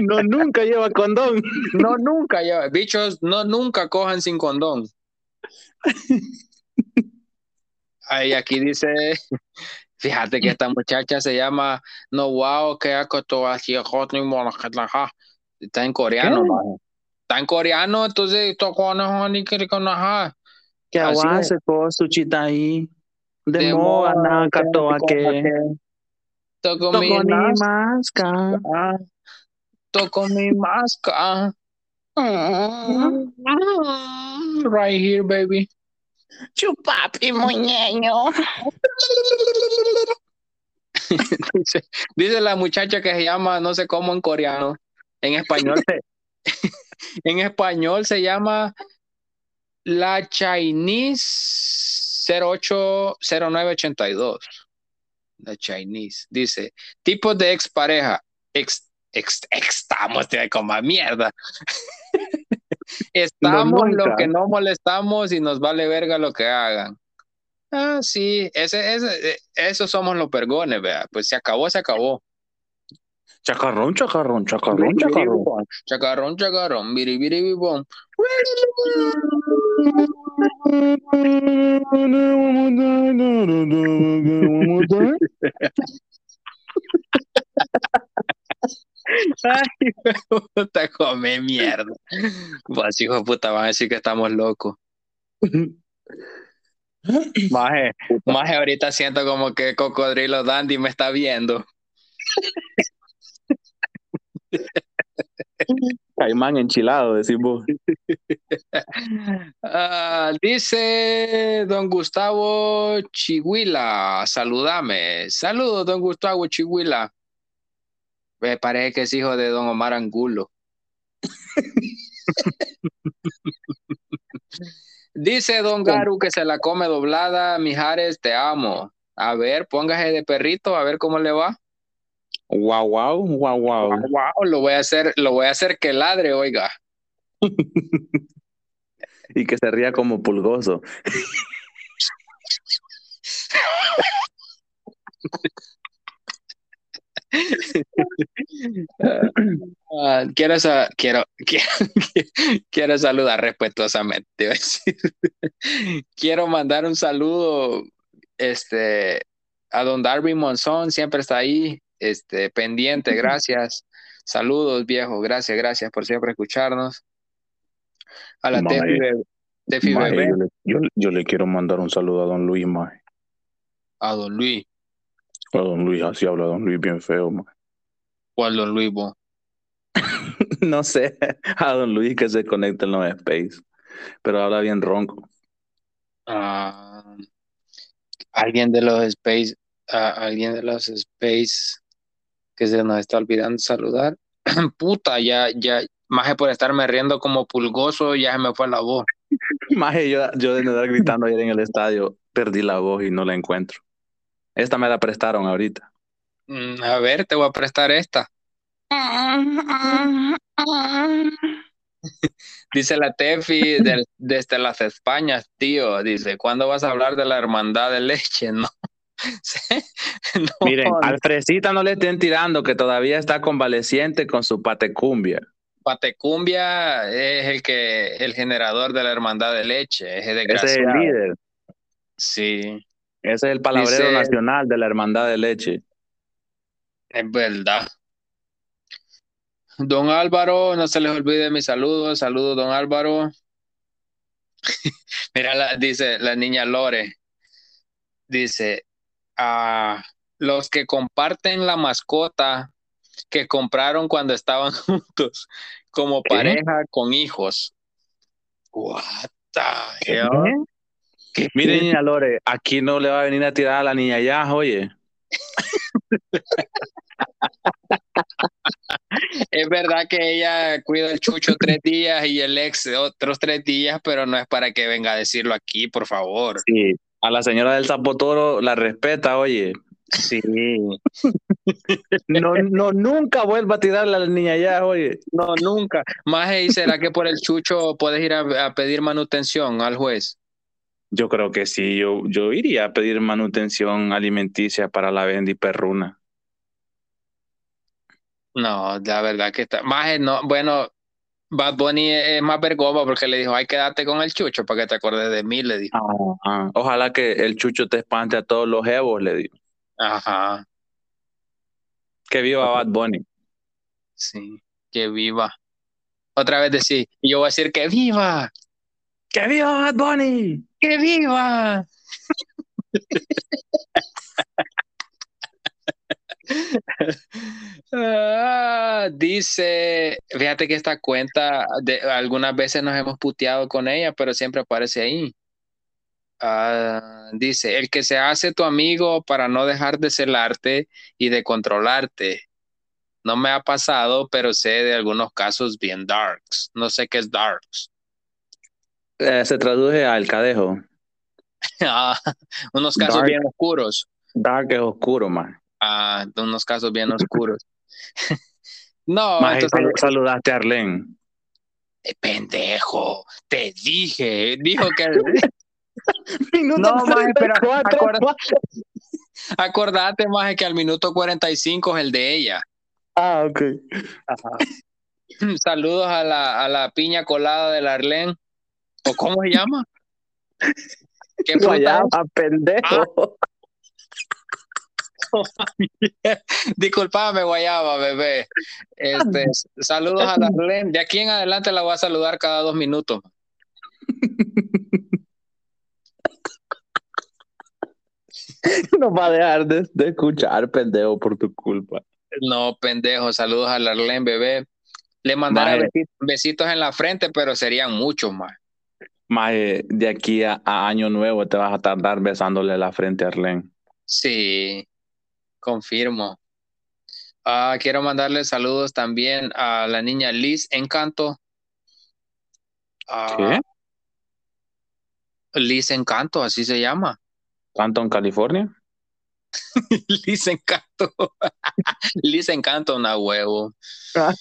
No, nunca lleva condón. No, nunca lleva. Bichos, no, nunca cojan sin condón. (laughs) Ahí aquí dice, (laughs) fíjate que esta muchacha se llama No wow, que así Está en coreano. Está en coreano, entonces tocó no ni que con ajá. Que Así agua es. se con su chita ahí. De, moda, nada, catoa que. Toco Toco mi ni mas- masca. ah, Toco mi masca. Mm, Right here, baby. Chupapi, muñeño. (laughs) Dice, dice la muchacha que se llama, no sé cómo en coreano. En español se, (laughs) en español se llama la Chinese 080982. La Chinese. Dice, tipos de expareja. Ex, ex, ex- estamos de como mierda. (laughs) (laughs) estamos nunca. lo que no molestamos y nos vale verga lo que hagan. Ah, sí, ese, ese, eh, esos somos los pergones, vea. Pues se acabó, se acabó. Chacarrón, chacarrón, chacarrón, chacarrón. Chacarrón, chacarrón, biribiribibom. (laughs) Ay, (laughs) puta, come mierda. Pues hijo de puta, van a decir que estamos locos. (laughs) Maje, maje, ahorita siento como que Cocodrilo Dandy me está viendo. (laughs) Caimán enchilado, decimos. Ah, dice don Gustavo Chihuila, saludame. Saludos, don Gustavo Chihuila. Me parece que es hijo de don Omar Angulo. Dice Don Garu que se la come doblada. Mijares, te amo. A ver, póngase de perrito, a ver cómo le va. Guau, guau, guau, guau. Lo voy a hacer, lo voy a hacer que ladre, oiga. (laughs) y que se ría como pulgoso. (laughs) Ah, quiero, (laughs) quiero, quiero, saludar respetuosamente. quiero mandar un saludo este, a don Darby Monzón, siempre está ahí, este, pendiente, gracias. Saludos, viejo, gracias, gracias por siempre escucharnos. A la Tefi, yo, yo, le quiero mandar un saludo a don Luis, Mae. A don Luis. A don Luis, así habla don Luis bien feo, Mae. (laughs) ¿Cuál don Luis, vos? no sé, a don Luis que se conecta en los Space, pero habla bien ronco. Ah, alguien de los Space, alguien de los Space que se nos está olvidando saludar. (clears throat) Puta, ya, ya, más por estarme riendo como pulgoso, ya se me fue la voz. (laughs) Más yo, yo de estar gritando ayer en el estadio, perdí la voz y no la encuentro. Esta me la prestaron ahorita. Mm, a ver, te voy a prestar esta. (laughs) Dice la Tefi desde las Españas, tío. Dice, ¿cuándo vas a hablar de la hermandad de leche? (laughs) No. Miren, al Fresita no le estén tirando que todavía está convaleciente con su patecumbia. Patecumbia es el que el generador de la hermandad de leche. Es Ese es el líder. Sí. Ese es el palabrero nacional de la hermandad de leche. Es verdad. Don Álvaro, no se les olvide mi saludo. Saludos, don Álvaro. (laughs) Mira, dice la niña Lore. Dice, a los que comparten la mascota que compraron cuando estaban (laughs) juntos, como pareja con hijos. What the Mire, (laughs) niña Lore, aquí no le va a venir a tirar a la niña ya, oye. es verdad que ella cuida el chucho tres días y el ex otros tres días, pero no es para que venga a decirlo aquí, por favor. Sí, a la señora del Zapotoro la respeta, oye. Sí. No, no, nunca vuelva a tirarle a la niña ya, oye. No, nunca. Más, ¿y será que por el chucho puedes ir a, pedir manutención al juez? Yo creo que sí, yo, yo iría a pedir manutención alimenticia para la Bendy Perruna. No, la verdad que está. Más, no, bueno, Bad Bunny es más vergoba porque le dijo, ay, quédate con el chucho para que te acordes de mí, le dijo. Ojalá que el chucho te espante a todos los evos, le dijo. Ajá. Que viva Bad Bunny. Sí, que viva. Otra vez decir, y yo voy a decir que viva. Que viva Bad Bunny. Que viva. Ah, dice, fíjate que esta cuenta, de, algunas veces nos hemos puteado con ella, pero siempre aparece ahí. Ah, dice, el que se hace tu amigo para no dejar de celarte y de controlarte. No me ha pasado, pero sé de algunos casos bien darks. No sé qué es darks. Eh, se traduce al cadejo. (laughs) Ah, unos casos bien oscuros. Dark es oscuro, man. Ah, unos casos bien oscuros. no, entonces, saludaste a Arlene. Eh, pendejo, te dije, dijo que (laughs) minuto no, acordate, más que al minuto 45 es el de ella. Ah, ok. (laughs) Saludos a la, a la piña colada de la Arlene. ¿O cómo se llama? (laughs) ¿Qué llama, pendejo? (laughs) Disculpame, Guayaba, bebé. Este, saludos a la De aquí en adelante la voy a saludar cada dos minutos. (laughs) no va a dejar de, escuchar, pendejo, por tu culpa. No, pendejo, saludos a la bebé. Le mandaré besitos, en la frente, pero serían muchos más. Más de aquí a, Año Nuevo te vas a tardar besándole la frente a Arlene. Sí, confirmo. Ah, quiero mandarle saludos también a la niña Liz Encanto. ¿Qué? Ah, Liz Encanto, así se llama. en California? (laughs) Liz Encanto. (laughs) Liz Encanto, una huevo. Ah.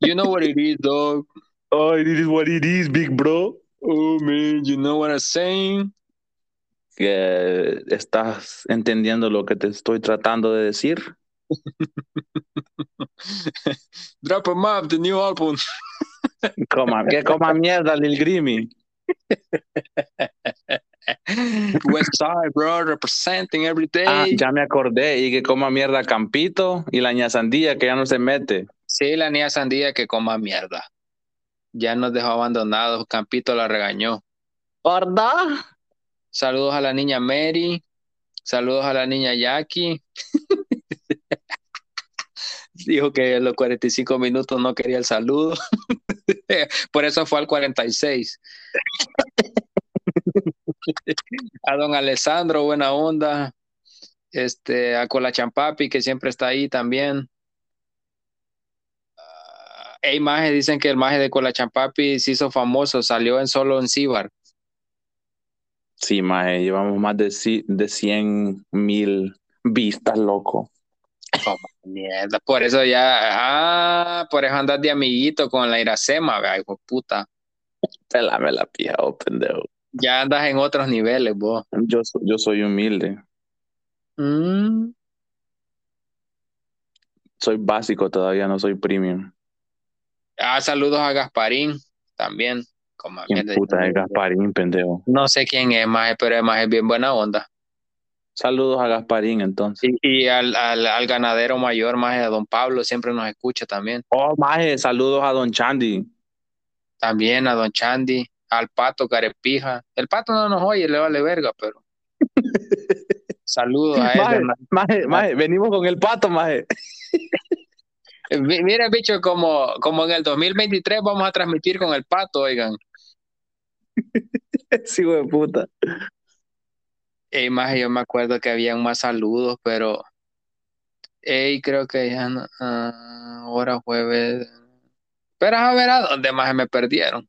You know what it is, dog. Oh, it is what it is, big bro. Oh, man, you know what I'm saying? Que estás entendiendo lo que te estoy tratando de decir. (laughs) Drop em up, the new album. (laughs) Coma, que coma mierda, Lil Grimmy. (laughs) West Side, bro, representing every day. Ah, ya me acordé. Y que coma mierda Campito y la ña Sandía, que ya no se mete. Sí, la niña Sandía que coma mierda. Ya nos dejó abandonados. Campito la regañó. ¿Verdad? Saludos a la niña Mary. Saludos a la niña Jackie. (laughs) Dijo que en los 45 minutos no quería el saludo. (laughs) Por eso fue al 46. (laughs) a don Alessandro, buena onda. Este, a Cola Champapi, que siempre está ahí también. Hay maje, dicen que el maje de Cola Champapi se hizo famoso, salió en solo en Cibar. Sí, maje, llevamos más de, de 100 mil vistas, loco. Oh, mierda, por eso ya, ah, por eso andas de amiguito con la Iracema, vea, hijo puta. Pelame la pija, oh, pendejo. Ya andas en otros niveles, vos. Yo, yo soy humilde. Mm. Soy básico todavía, no soy premium. Ah, saludos a Gasparín también. Como ¿Quién puta es Gasparín, pendejo? No sé quién es, más, pero más es bien buena onda. Saludos a Gasparín, entonces. Y, al, al, ganadero mayor, más a don Pablo, siempre nos escucha también. Oh, más saludos a don Chandy. También a don Chandy, al pato Carepija. El pato no nos oye, le vale verga, pero. (laughs) saludos a él. Maje, maje, venimos con el pato, maje. (laughs) Mira, bicho, como, como en el 2023 vamos a transmitir con el pato, oigan. (laughs) sí, güey, puta. Ey, más yo me acuerdo que habían más saludos, pero. Ey, creo que ya no, ah, ahora jueves. Pero a ver a dónde más me perdieron.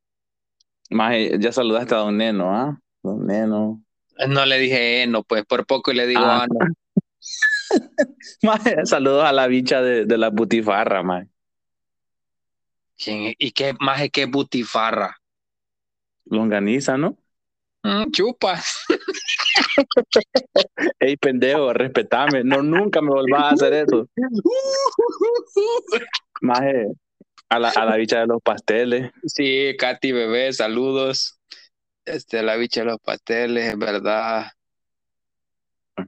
Más ya saludaste a Don Neno, ¿ah? Don Neno. No le dije no, pues por poco le digo ah. (laughs) saludos a la bicha de, la butifarra, mae. ¿Quién, ¿Y qué más que butifarra? Longaniza, ¿no? Mm, chupa. (laughs) Ey, pendejo, respetame. No, nunca me volvás a hacer eso. (laughs) Maje, a la, a la bicha de los pasteles. Sí, Katy bebé, saludos. Este, la bicha de los pasteles, es verdad.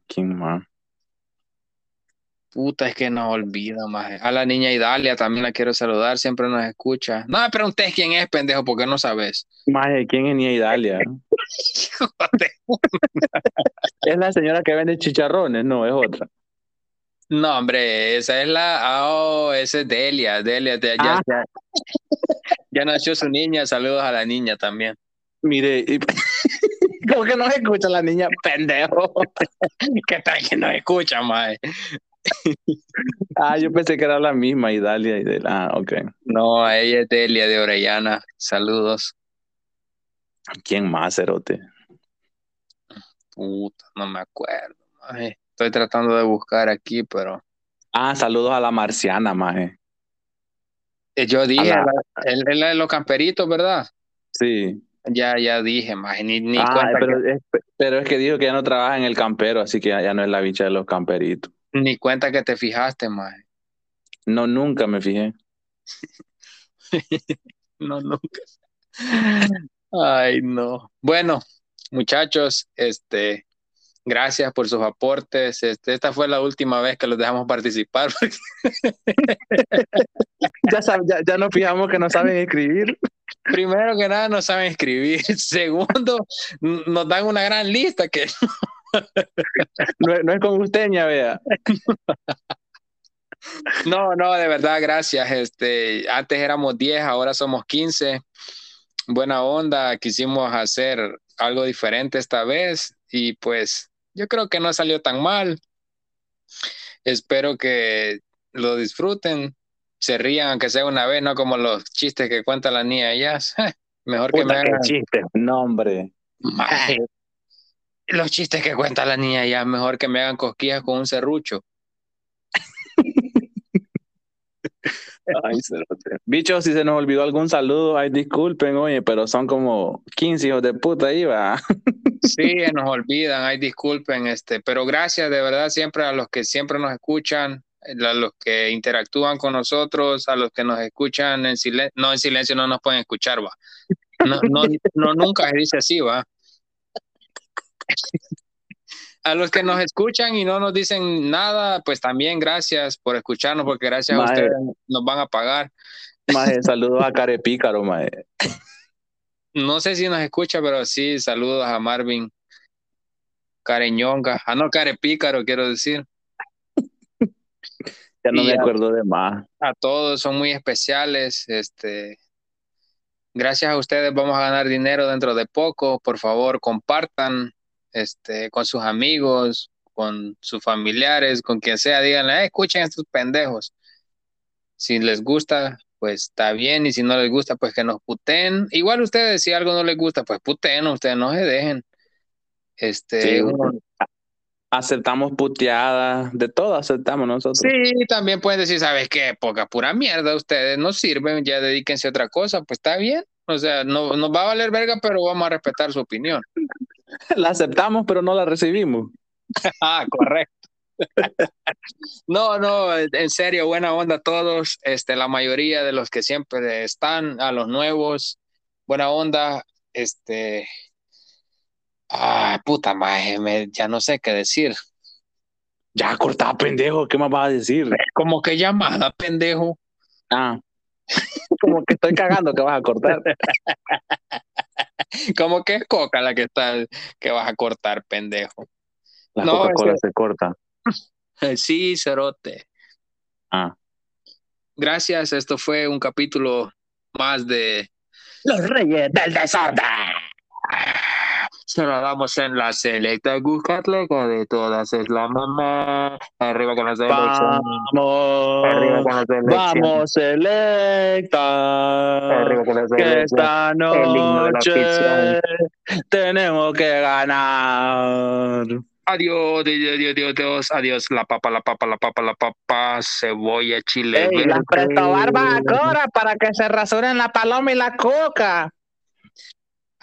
quién más? Puta, es que no olvido, más. A la niña Idalia también la quiero saludar, siempre nos escucha. No me preguntes quién es, pendejo, porque no sabes. Maje, ¿quién es niña Idalia? (laughs) es la señora que vende chicharrones, no, es otra. No, hombre, esa es la. Oh, esa es Delia. Delia, ya, ah. ya, nació su niña. Saludos a la niña también. Mire, (laughs) ¿cómo que no escucha la niña, pendejo? (laughs) ¿Qué tal que no escucha, mae? (laughs) ah, yo pensé que era la misma, Idalia y de la, ah, ok. No, ella es Delia de Orellana. Saludos. ¿Quién más, Cerote? Puta, no me acuerdo. Estoy tratando de buscar aquí, pero. Ah, saludos a la marciana, maje. Eh, yo dije, la de los camperitos, ¿verdad? Sí. Ya, ya dije, maje, ni, ni ah, pero, es, pero es que dijo que ya no trabaja en el campero, así que ya no es la bicha de los camperitos. Ni cuenta que te fijaste, maje. No, nunca me fijé. (laughs) no, nunca. Ay, no. Bueno, muchachos, este, Gracias por sus aportes. Este, esta fue la última vez que los dejamos participar. (laughs) (laughs) ya, ya, ya nos fijamos que no saben escribir. Primero que nada, no saben escribir. Segundo, nos dan una gran lista que... (laughs) no, no es con usted, ya vea. (laughs) No, no, de verdad, gracias. Este, antes éramos 10, ahora somos 15. Buena onda, quisimos hacer algo diferente esta vez y pues yo creo que no salió tan mal. Espero que lo disfruten, se rían aunque sea una vez, no como los chistes que cuenta la niña ya. (laughs) Mejor que me hagan... chistes, no hombre. Los chistes que cuenta la niña ya, mejor que me hagan cosquillas con un serrucho. (laughs) Ay, Bicho, si se nos olvidó algún saludo, ay, disculpen, oye, pero son como 15 hijos de puta ahí, va. (laughs) Sí, nos olvidan, ay, disculpen, este, pero gracias de verdad siempre a los que siempre nos escuchan, a los que interactúan con nosotros, a los que nos escuchan en silencio, no, en silencio no nos pueden escuchar, va. No, no, no nunca se dice así, va a los que nos escuchan y no nos dicen nada, pues también gracias por escucharnos, porque gracias a ustedes nos van a pagar. (laughs) Saludos a Carepícaro, mae. No sé si nos escucha, pero sí, saludos a Marvin Careñonga. Ah, no, Carepícaro, quiero decir. (laughs) ya no me acuerdo de más. A todos, son muy especiales. Este, gracias a ustedes vamos a ganar dinero dentro de poco. Por favor, compartan este, con sus amigos, con sus familiares, con quien sea, díganle, eh, escuchen a estos pendejos. Si les gusta, pues está bien, y si no les gusta, pues que nos puten. Igual ustedes, si algo no les gusta, pues puten, ustedes no se dejen. Este, aceptamos puteadas, de todo aceptamos nosotros. Sí, también pueden decir, ¿sabes qué? Poca pura mierda, ustedes no sirven, ya dedíquense a otra cosa, pues está bien. O sea, no nos va a valer verga, pero vamos a respetar su opinión. (laughs) La aceptamos, pero no la recibimos. (laughs) ah, correcto. (laughs) no, no, en serio, buena onda a todos. Este, la mayoría de los que siempre están, a los nuevos, buena onda. Este, ah, puta madre, ya no sé qué decir. Ya cortaba, pendejo, ¿qué más vas a decir? Como que llamada, pendejo. Ah, como que estoy cagando que vas a cortar. (laughs) Como que es coca la que está, que vas a cortar, pendejo. La Coca-Cola se corta. (laughs) Sí, cerote. Ah. Gracias, esto fue un capítulo más de Los Reyes del Desorden. Se la damos en la selecta Guscatleca de todas, es la mamá. Arriba con la selección. Vamos. Arriba con la selección. Vamos, selecta. Arriba con la selección. Que esta noche tenemos que ganar. Adiós, adiós, adiós, adiós, adiós, la papa, la papa, la papa, la papa, cebolla, chile. Ey, la presto barba ahora para que se rasuren la paloma y la coca.